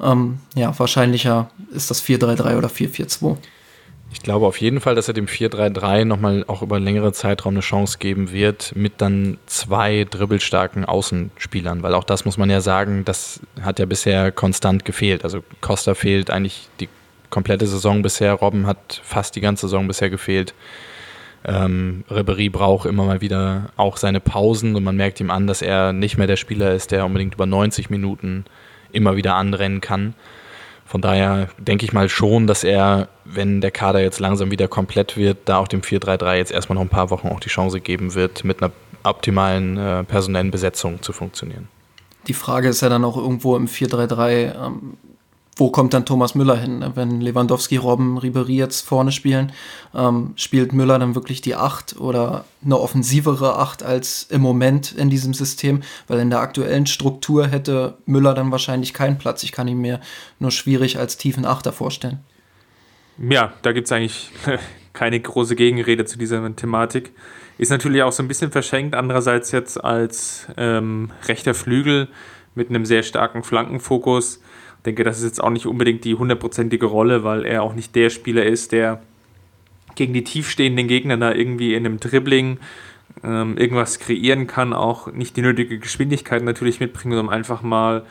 Ähm, ja, wahrscheinlicher ist das 4-3-3 oder 4-4-2.
Ich glaube auf jeden Fall, dass er dem 4-3-3 nochmal auch über längere Zeitraum eine Chance geben wird, mit dann zwei dribbelstarken Außenspielern, weil auch das muss man ja sagen, das hat ja bisher konstant gefehlt. Also Costa fehlt eigentlich die komplette Saison bisher, Robben hat fast die ganze Saison bisher gefehlt. Ähm, Ribery braucht immer mal wieder auch seine Pausen und man merkt ihm an, dass er nicht mehr der Spieler ist, der unbedingt über 90 Minuten immer wieder anrennen kann. Von daher denke ich mal schon, dass er, wenn der Kader jetzt langsam wieder komplett wird, da auch dem 4-3-3 jetzt erstmal noch ein paar Wochen auch die Chance geben wird, mit einer optimalen äh, personellen Besetzung zu funktionieren.
Die Frage ist ja dann auch irgendwo im 4-3-3, ähm, wo kommt dann Thomas Müller hin? Wenn Lewandowski, Robben, Ribery jetzt vorne spielen, ähm, spielt Müller dann wirklich die Acht oder eine offensivere Acht als im Moment in diesem System? Weil in der aktuellen Struktur hätte Müller dann wahrscheinlich keinen Platz. Ich kann ihn mir nur schwierig als tiefen Achter vorstellen.
Ja, da gibt es eigentlich keine große Gegenrede zu dieser Thematik. Ist natürlich auch so ein bisschen verschenkt, andererseits jetzt als ähm, rechter Flügel mit einem sehr starken Flankenfokus denke, das ist jetzt auch nicht unbedingt die hundertprozentige Rolle, weil er auch nicht der Spieler ist, der gegen die tiefstehenden Gegner da irgendwie in einem Dribbling ähm, irgendwas kreieren kann, auch nicht die nötige Geschwindigkeit natürlich mitbringen, um einfach mal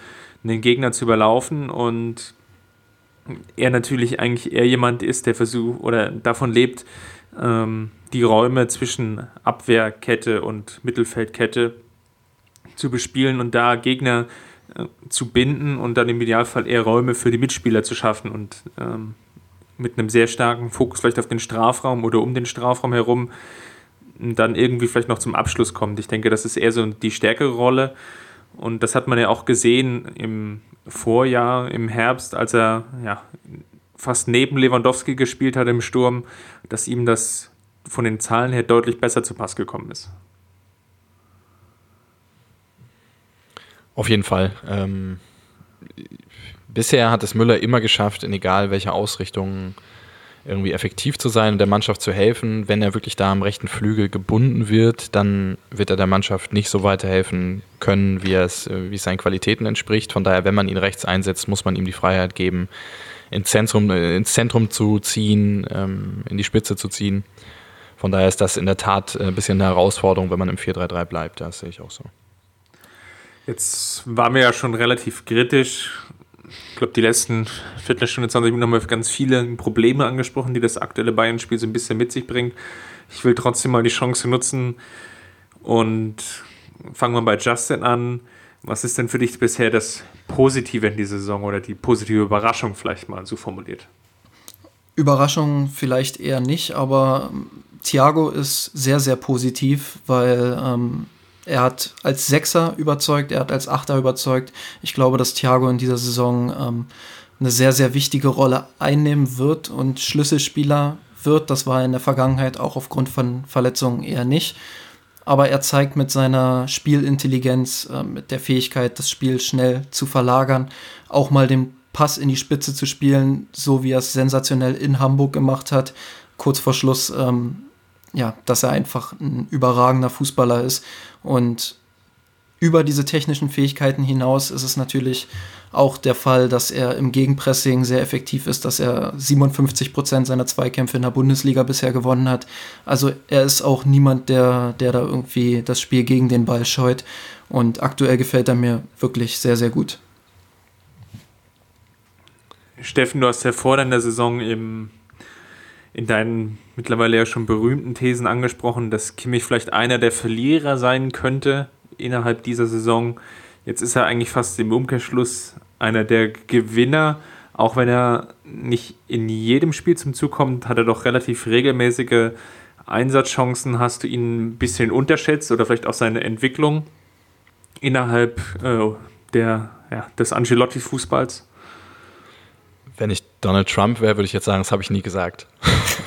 einen Gegner zu überlaufen. Und er natürlich eigentlich eher jemand ist, der versucht oder davon lebt, ähm, die Räume zwischen Abwehrkette und Mittelfeldkette zu bespielen und da Gegner zu binden und dann im Idealfall eher Räume für die Mitspieler zu schaffen und ähm, mit einem sehr starken Fokus vielleicht auf den Strafraum oder um den Strafraum herum dann irgendwie vielleicht noch zum Abschluss kommt. Ich denke, das ist eher so die stärkere Rolle und das hat man ja auch gesehen im Vorjahr, im Herbst, als er ja, fast neben Lewandowski gespielt hat im Sturm, dass ihm das von den Zahlen her deutlich besser zu Pass gekommen ist.
Auf jeden Fall. Ähm, bisher hat es Müller immer geschafft, in egal welcher Ausrichtung irgendwie effektiv zu sein und der Mannschaft zu helfen. Wenn er wirklich da am rechten Flügel gebunden wird, dann wird er der Mannschaft nicht so weiterhelfen können, wie, es, wie es seinen Qualitäten entspricht. Von daher, wenn man ihn rechts einsetzt, muss man ihm die Freiheit geben, ins Zentrum, äh, ins Zentrum zu ziehen, ähm, in die Spitze zu ziehen. Von daher ist das in der Tat ein bisschen eine Herausforderung, wenn man im 4-3-3 bleibt. Das sehe ich auch so.
Jetzt waren wir ja schon relativ kritisch. Ich glaube, die letzten Viertelstunde, 20 Minuten haben wir ganz viele Probleme angesprochen, die das aktuelle Bayern-Spiel so ein bisschen mit sich bringt. Ich will trotzdem mal die Chance nutzen und fangen wir bei Justin an. Was ist denn für dich bisher das Positive in dieser Saison oder die positive Überraschung vielleicht mal so formuliert?
Überraschung vielleicht eher nicht, aber Thiago ist sehr, sehr positiv, weil ähm, er hat als Sechser überzeugt, er hat als Achter überzeugt. Ich glaube, dass Thiago in dieser Saison ähm, eine sehr, sehr wichtige Rolle einnehmen wird und Schlüsselspieler wird. Das war in der Vergangenheit auch aufgrund von Verletzungen eher nicht. Aber er zeigt mit seiner Spielintelligenz, äh, mit der Fähigkeit, das Spiel schnell zu verlagern, auch mal den Pass in die Spitze zu spielen, so wie er es sensationell in Hamburg gemacht hat. Kurz vor Schluss ähm, ja, dass er einfach ein überragender Fußballer ist. Und über diese technischen Fähigkeiten hinaus ist es natürlich auch der Fall, dass er im Gegenpressing sehr effektiv ist, dass er 57 Prozent seiner Zweikämpfe in der Bundesliga bisher gewonnen hat. Also er ist auch niemand, der, der da irgendwie das Spiel gegen den Ball scheut. Und aktuell gefällt er mir wirklich sehr, sehr gut.
Steffen, du hast ja vor der Saison im in deinen mittlerweile ja schon berühmten Thesen angesprochen, dass Kimmich vielleicht einer der Verlierer sein könnte innerhalb dieser Saison. Jetzt ist er eigentlich fast im Umkehrschluss einer der Gewinner. Auch wenn er nicht in jedem Spiel zum Zug kommt, hat er doch relativ regelmäßige Einsatzchancen. Hast du ihn ein bisschen unterschätzt oder vielleicht auch seine Entwicklung innerhalb äh, der, ja, des Ancelotti-Fußballs?
Wenn ich Donald Trump wäre, würde ich jetzt sagen, das habe ich nie gesagt.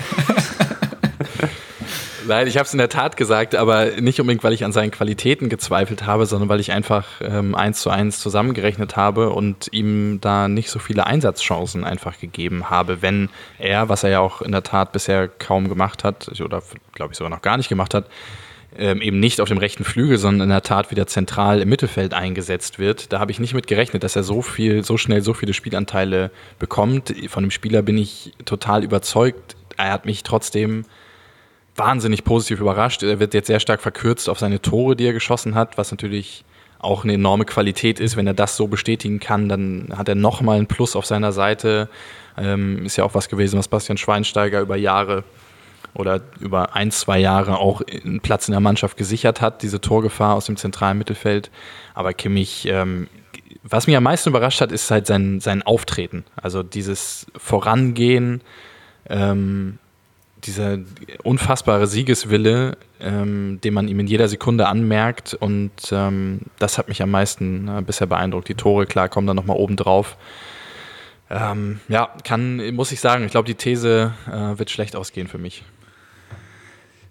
Nein, ich habe es in der Tat gesagt, aber nicht unbedingt, weil ich an seinen Qualitäten gezweifelt habe, sondern weil ich einfach ähm, eins zu eins zusammengerechnet habe und ihm da nicht so viele Einsatzchancen einfach gegeben habe, wenn er, was er ja auch in der Tat bisher kaum gemacht hat, oder glaube ich sogar noch gar nicht gemacht hat, ähm, eben nicht auf dem rechten Flügel, sondern in der Tat wieder zentral im Mittelfeld eingesetzt wird. Da habe ich nicht mit gerechnet, dass er so viel, so schnell so viele Spielanteile bekommt. Von dem Spieler bin ich total überzeugt. Er hat mich trotzdem wahnsinnig positiv überrascht. Er wird jetzt sehr stark verkürzt auf seine Tore, die er geschossen hat, was natürlich auch eine enorme Qualität ist. Wenn er das so bestätigen kann, dann hat er nochmal einen Plus auf seiner Seite. Ähm, ist ja auch was gewesen, was Bastian Schweinsteiger über Jahre oder über ein, zwei Jahre auch einen Platz in der Mannschaft gesichert hat, diese Torgefahr aus dem zentralen Mittelfeld. Aber Kimmich, ähm, was mich am meisten überrascht hat, ist halt sein, sein Auftreten. Also dieses Vorangehen, ähm, dieser unfassbare Siegeswille, ähm, den man ihm in jeder Sekunde anmerkt. Und ähm, das hat mich am meisten äh, bisher beeindruckt. Die Tore, klar, kommen dann nochmal oben drauf. Ähm, ja, kann, muss ich sagen, ich glaube, die These äh, wird schlecht ausgehen für mich.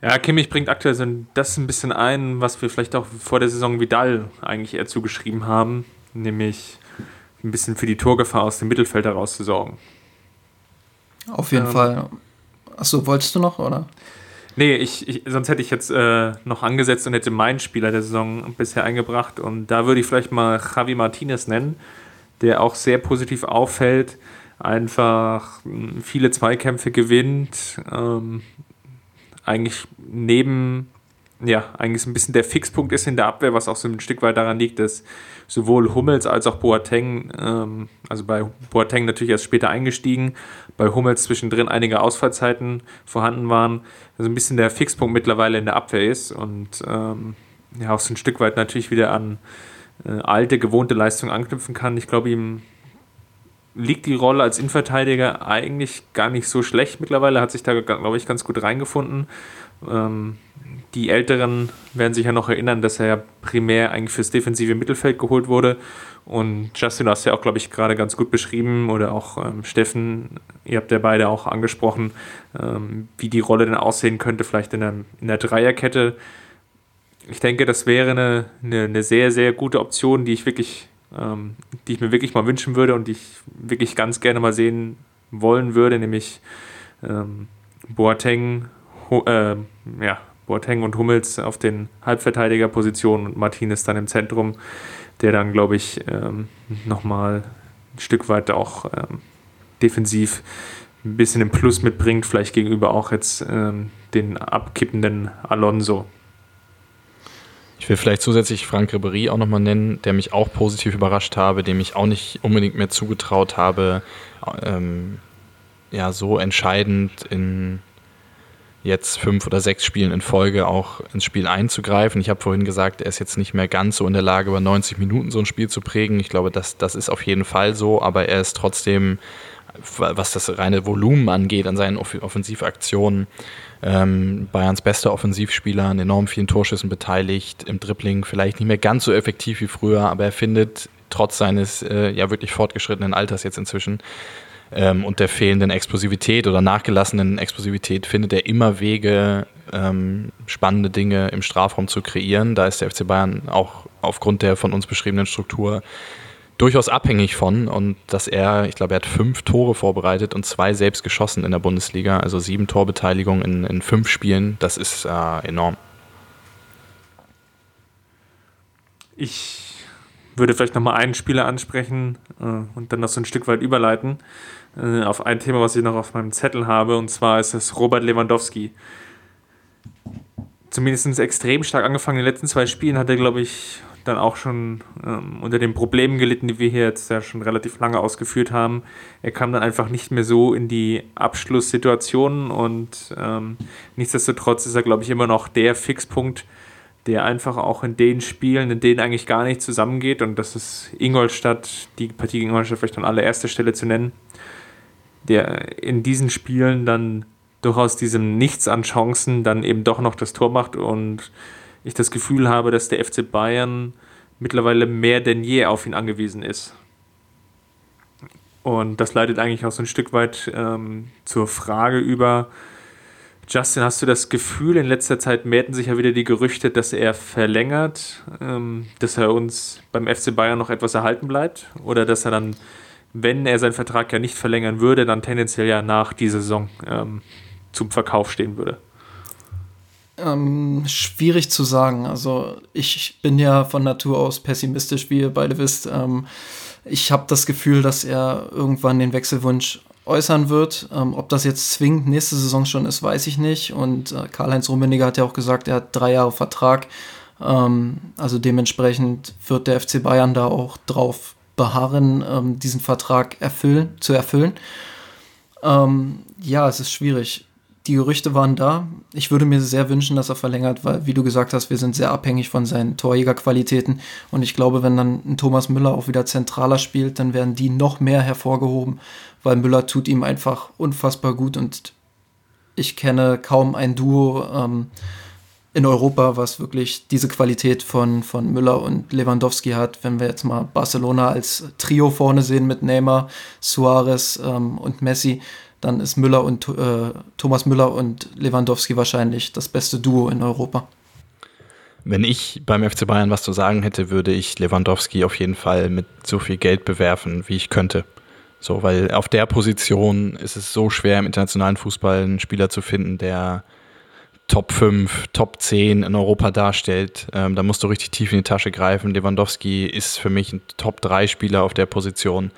Ja, Kimmich bringt aktuell so das ein bisschen ein, was wir vielleicht auch vor der Saison Vidal eigentlich eher zugeschrieben haben, nämlich ein bisschen für die Torgefahr aus dem Mittelfeld heraus zu sorgen.
Auf jeden ähm, Fall. Achso, wolltest du noch, oder?
Nee, ich, ich, sonst hätte ich jetzt äh, noch angesetzt und hätte meinen Spieler der Saison bisher eingebracht. Und da würde ich vielleicht mal Javi Martinez nennen, der auch sehr positiv auffällt, einfach hm, viele Zweikämpfe gewinnt, ähm, eigentlich neben, ja, eigentlich ein bisschen der Fixpunkt ist in der Abwehr, was auch so ein Stück weit daran liegt, dass sowohl Hummels als auch Boateng, ähm, also bei Boateng natürlich erst später eingestiegen, bei Hummels zwischendrin einige Ausfallzeiten vorhanden waren, also ein bisschen der Fixpunkt mittlerweile in der Abwehr ist und ähm, ja auch so ein Stück weit natürlich wieder an äh, alte, gewohnte Leistungen anknüpfen kann. Ich glaube, ihm liegt die Rolle als Innenverteidiger eigentlich gar nicht so schlecht mittlerweile, hat sich da, glaube ich, ganz gut reingefunden. Ähm, die Älteren werden sich ja noch erinnern, dass er ja primär eigentlich fürs defensive Mittelfeld geholt wurde. Und Justin, du hast ja auch, glaube ich, gerade ganz gut beschrieben, oder auch ähm, Steffen, ihr habt ja beide auch angesprochen, ähm, wie die Rolle denn aussehen könnte, vielleicht in der, in der Dreierkette. Ich denke, das wäre eine, eine, eine sehr, sehr gute Option, die ich wirklich ähm, die ich mir wirklich mal wünschen würde und die ich wirklich ganz gerne mal sehen wollen würde, nämlich ähm, Boateng, äh, ja, Boateng und Hummels auf den Halbverteidigerpositionen und Martinez dann im Zentrum, der dann, glaube ich, ähm, nochmal ein Stück weit auch ähm, defensiv ein bisschen im Plus mitbringt, vielleicht gegenüber auch jetzt ähm, den abkippenden Alonso.
Ich will vielleicht zusätzlich Frank Ribery auch nochmal nennen, der mich auch positiv überrascht habe, dem ich auch nicht unbedingt mehr zugetraut habe, ähm, ja, so entscheidend in jetzt fünf oder sechs Spielen in Folge auch ins Spiel einzugreifen. Ich habe vorhin gesagt, er ist jetzt nicht mehr ganz so in der Lage, über 90 Minuten so ein Spiel zu prägen. Ich glaube, das, das ist auf jeden Fall so, aber er ist trotzdem was das reine Volumen angeht, an seinen Off Offensivaktionen. Ähm, Bayerns bester Offensivspieler, an enorm vielen Torschüssen beteiligt, im Dribbling vielleicht nicht mehr ganz so effektiv wie früher, aber er findet trotz seines äh, ja wirklich fortgeschrittenen Alters jetzt inzwischen ähm, und der fehlenden Explosivität oder nachgelassenen Explosivität findet er immer Wege, ähm, spannende Dinge im Strafraum zu kreieren. Da ist der FC Bayern auch aufgrund der von uns beschriebenen Struktur durchaus abhängig von und dass er, ich glaube, er hat fünf Tore vorbereitet und zwei selbst geschossen in der Bundesliga, also sieben Torbeteiligung in, in fünf Spielen, das ist äh, enorm.
Ich würde vielleicht nochmal einen Spieler ansprechen äh, und dann noch so ein Stück weit überleiten äh, auf ein Thema, was ich noch auf meinem Zettel habe, und zwar ist es Robert Lewandowski. Zumindest extrem stark angefangen. In den letzten zwei Spielen hat er, glaube ich, dann auch schon ähm, unter den Problemen gelitten, die wir hier jetzt ja schon relativ lange ausgeführt haben. Er kam dann einfach nicht mehr so in die Abschlusssituationen und ähm, nichtsdestotrotz ist er, glaube ich, immer noch der Fixpunkt, der einfach auch in den Spielen, in denen eigentlich gar nicht zusammengeht. Und das ist Ingolstadt, die Partie gegen Ingolstadt vielleicht an allererster Stelle zu nennen, der in diesen Spielen dann durchaus diesem Nichts an Chancen dann eben doch noch das Tor macht und ich das Gefühl habe, dass der FC Bayern mittlerweile mehr denn je auf ihn angewiesen ist. Und das leitet eigentlich auch so ein Stück weit ähm, zur Frage über, Justin, hast du das Gefühl, in letzter Zeit mehrten sich ja wieder die Gerüchte, dass er verlängert, ähm, dass er uns beim FC Bayern noch etwas erhalten bleibt? Oder dass er dann, wenn er seinen Vertrag ja nicht verlängern würde, dann tendenziell ja nach dieser Saison ähm, zum Verkauf stehen würde?
Ähm, schwierig zu sagen. Also ich bin ja von Natur aus pessimistisch, wie ihr beide wisst. Ähm, ich habe das Gefühl, dass er irgendwann den Wechselwunsch äußern wird. Ähm, ob das jetzt zwingend nächste Saison schon ist, weiß ich nicht. Und äh, Karl-Heinz Rummenigge hat ja auch gesagt, er hat drei Jahre Vertrag. Ähm, also dementsprechend wird der FC Bayern da auch drauf beharren, ähm, diesen Vertrag erfüllen, zu erfüllen. Ähm, ja, es ist schwierig die Gerüchte waren da. Ich würde mir sehr wünschen, dass er verlängert, weil, wie du gesagt hast, wir sind sehr abhängig von seinen Torjägerqualitäten. Und ich glaube, wenn dann ein Thomas Müller auch wieder zentraler spielt, dann werden die noch mehr hervorgehoben, weil Müller tut ihm einfach unfassbar gut. Und ich kenne kaum ein Duo ähm, in Europa, was wirklich diese Qualität von, von Müller und Lewandowski hat. Wenn wir jetzt mal Barcelona als Trio vorne sehen mit Neymar, Suarez ähm, und Messi, dann ist Müller und äh, Thomas Müller und Lewandowski wahrscheinlich das beste Duo in Europa.
Wenn ich beim FC Bayern was zu sagen hätte, würde ich Lewandowski auf jeden Fall mit so viel Geld bewerfen, wie ich könnte. So, weil auf der Position ist es so schwer im internationalen Fußball einen Spieler zu finden, der Top 5, Top 10 in Europa darstellt. Ähm, da musst du richtig tief in die Tasche greifen. Lewandowski ist für mich ein Top 3 Spieler auf der Position.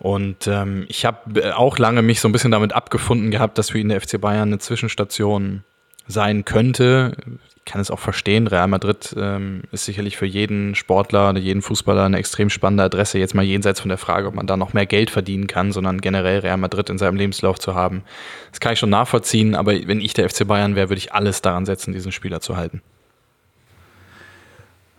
Und ähm, ich habe äh, auch lange mich so ein bisschen damit abgefunden gehabt, dass für ihn der FC Bayern eine Zwischenstation sein könnte. Ich kann es auch verstehen. Real Madrid ähm, ist sicherlich für jeden Sportler oder jeden Fußballer eine extrem spannende Adresse. Jetzt mal jenseits von der Frage, ob man da noch mehr Geld verdienen kann, sondern generell Real Madrid in seinem Lebenslauf zu haben. Das kann ich schon nachvollziehen. Aber wenn ich der FC Bayern wäre, würde ich alles daran setzen, diesen Spieler zu halten.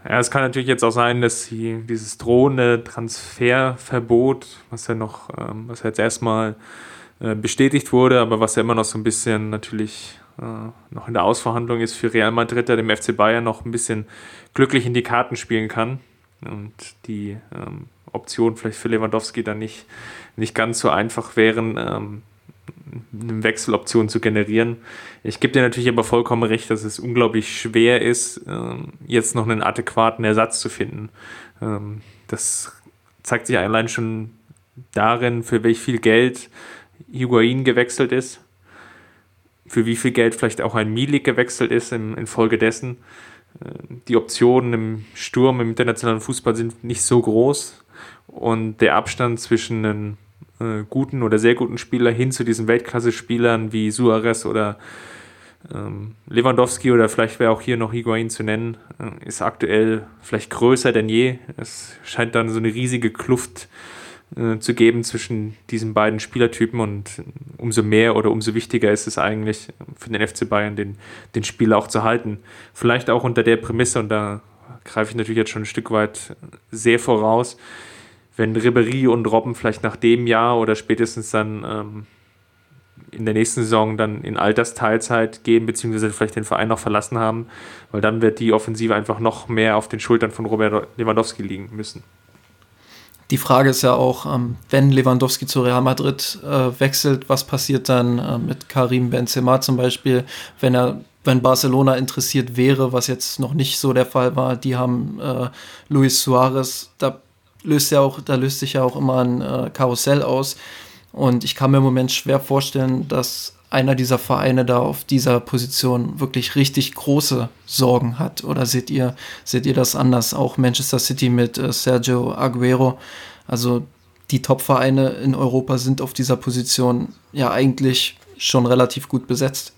Ja, es kann natürlich jetzt auch sein, dass sie dieses drohende Transferverbot, was ja noch, ähm, was jetzt erstmal äh, bestätigt wurde, aber was ja immer noch so ein bisschen natürlich äh, noch in der Ausverhandlung ist für Real Madrid, der dem FC Bayern noch ein bisschen glücklich in die Karten spielen kann und die ähm, Option vielleicht für Lewandowski dann nicht, nicht ganz so einfach wären. Ähm, eine Wechseloption zu generieren. Ich gebe dir natürlich aber vollkommen recht, dass es unglaublich schwer ist, ähm, jetzt noch einen adäquaten Ersatz zu finden. Ähm, das zeigt sich allein schon darin, für wie viel Geld Higuain gewechselt ist, für wie viel Geld vielleicht auch ein Milik gewechselt ist infolgedessen. Ähm, die Optionen im Sturm, im internationalen Fußball sind nicht so groß und der Abstand zwischen einem äh, guten oder sehr guten Spieler hin zu diesen Weltklasse-Spielern wie Suarez oder ähm, Lewandowski oder vielleicht wäre auch hier noch Higuain zu nennen, äh, ist aktuell vielleicht größer denn je. Es scheint dann so eine riesige Kluft äh, zu geben zwischen diesen beiden Spielertypen und umso mehr oder umso wichtiger ist es eigentlich für den FC Bayern, den, den Spieler auch zu halten. Vielleicht auch unter der Prämisse, und da greife ich natürlich jetzt schon ein Stück weit sehr voraus, wenn Ribery und Robben vielleicht nach dem Jahr oder spätestens dann ähm, in der nächsten Saison dann in Altersteilzeit gehen, beziehungsweise vielleicht den Verein noch verlassen haben, weil dann wird die Offensive einfach noch mehr auf den Schultern von Robert Lewandowski liegen müssen.
Die Frage ist ja auch, ähm, wenn Lewandowski zu Real Madrid äh, wechselt, was passiert dann äh, mit Karim Benzema zum Beispiel, wenn er wenn Barcelona interessiert wäre, was jetzt noch nicht so der Fall war, die haben äh, Luis Suarez, da löst ja auch, da löst sich ja auch immer ein äh, Karussell aus. Und ich kann mir im Moment schwer vorstellen, dass einer dieser Vereine da auf dieser Position wirklich richtig große Sorgen hat. Oder seht ihr, seht ihr das anders? Auch Manchester City mit äh, Sergio Aguero. Also die Top-Vereine in Europa sind auf dieser Position ja eigentlich schon relativ gut besetzt.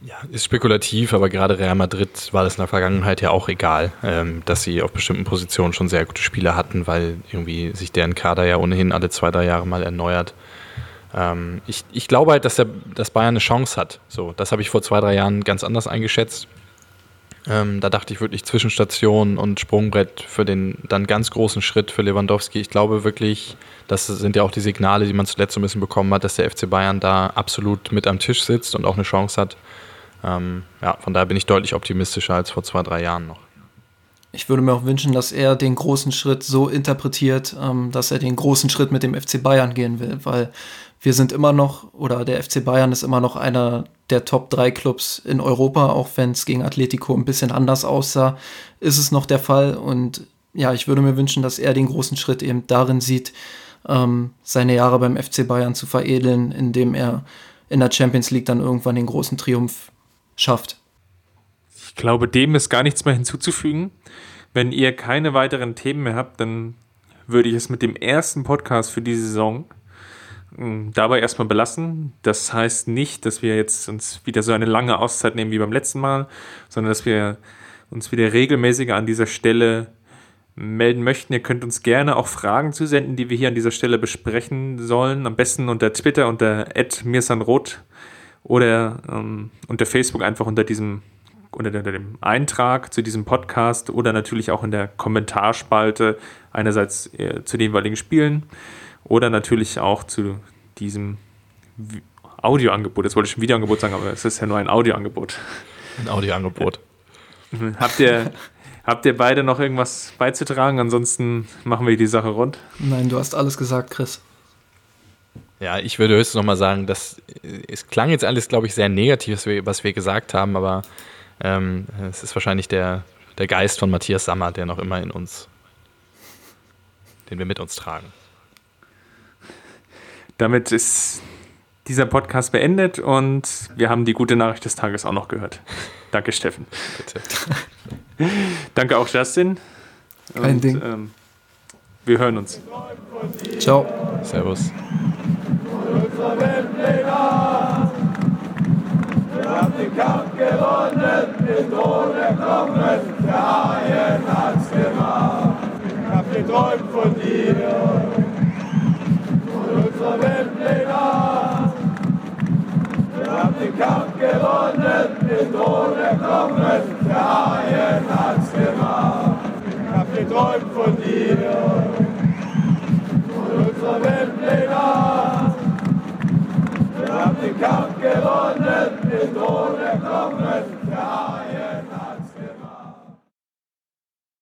Ja, ist spekulativ, aber gerade Real Madrid war das in der Vergangenheit ja auch egal, ähm, dass sie auf bestimmten Positionen schon sehr gute Spieler hatten, weil irgendwie sich deren Kader ja ohnehin alle zwei, drei Jahre mal erneuert. Ähm, ich, ich glaube halt, dass, der, dass Bayern eine Chance hat. So, das habe ich vor zwei, drei Jahren ganz anders eingeschätzt. Ähm, da dachte ich wirklich Zwischenstation und Sprungbrett für den dann ganz großen Schritt für Lewandowski. Ich glaube wirklich, das sind ja auch die Signale, die man zuletzt so ein bisschen bekommen hat, dass der FC Bayern da absolut mit am Tisch sitzt und auch eine Chance hat, ähm, ja, von daher bin ich deutlich optimistischer als vor zwei, drei Jahren noch.
Ich würde mir auch wünschen, dass er den großen Schritt so interpretiert, ähm, dass er den großen Schritt mit dem FC Bayern gehen will, weil wir sind immer noch, oder der FC Bayern ist immer noch einer der Top 3 Clubs in Europa, auch wenn es gegen Atletico ein bisschen anders aussah, ist es noch der Fall. Und ja, ich würde mir wünschen, dass er den großen Schritt eben darin sieht, ähm, seine Jahre beim FC Bayern zu veredeln, indem er in der Champions League dann irgendwann den großen Triumph schafft.
Ich glaube, dem ist gar nichts mehr hinzuzufügen. Wenn ihr keine weiteren Themen mehr habt, dann würde ich es mit dem ersten Podcast für diese Saison hm, dabei erstmal belassen. Das heißt nicht, dass wir jetzt uns wieder so eine lange Auszeit nehmen wie beim letzten Mal, sondern dass wir uns wieder regelmäßiger an dieser Stelle melden möchten. Ihr könnt uns gerne auch Fragen zusenden, die wir hier an dieser Stelle besprechen sollen. Am besten unter Twitter unter mirsanroth oder ähm, unter Facebook einfach unter diesem unter dem Eintrag zu diesem Podcast oder natürlich auch in der Kommentarspalte einerseits äh, zu den jeweiligen Spielen oder natürlich auch zu diesem Audioangebot. Jetzt wollte ich ein Videoangebot sagen, aber es ist ja nur ein Audioangebot.
Ein Audioangebot.
habt, ihr, habt ihr beide noch irgendwas beizutragen? Ansonsten machen wir die Sache rund.
Nein, du hast alles gesagt, Chris.
Ja, ich würde höchstens nochmal sagen, dass es klang jetzt alles, glaube ich, sehr negativ, was wir, was wir gesagt haben, aber ähm, es ist wahrscheinlich der, der Geist von Matthias Sammer, der noch immer in uns, den wir mit uns tragen.
Damit ist dieser Podcast beendet und wir haben die gute Nachricht des Tages auch noch gehört. Danke, Steffen. Bitte. Danke auch, Justin.
Kein und, Ding. Ähm,
wir hören uns.
Ciao.
Servus.
Wir haben den Kampf gewonnen, den Thron erklommen, der Haien hat's gemacht. Ich hab geträumt von dir, von unserer Weltpläne. Wir haben den Kampf gewonnen, den Thron erklommen, der Haien hat's gemacht. Ich hab geträumt von dir, von unserer Weltpläne. Wir haben den Kampf gewonnen, den Tod erklommen, der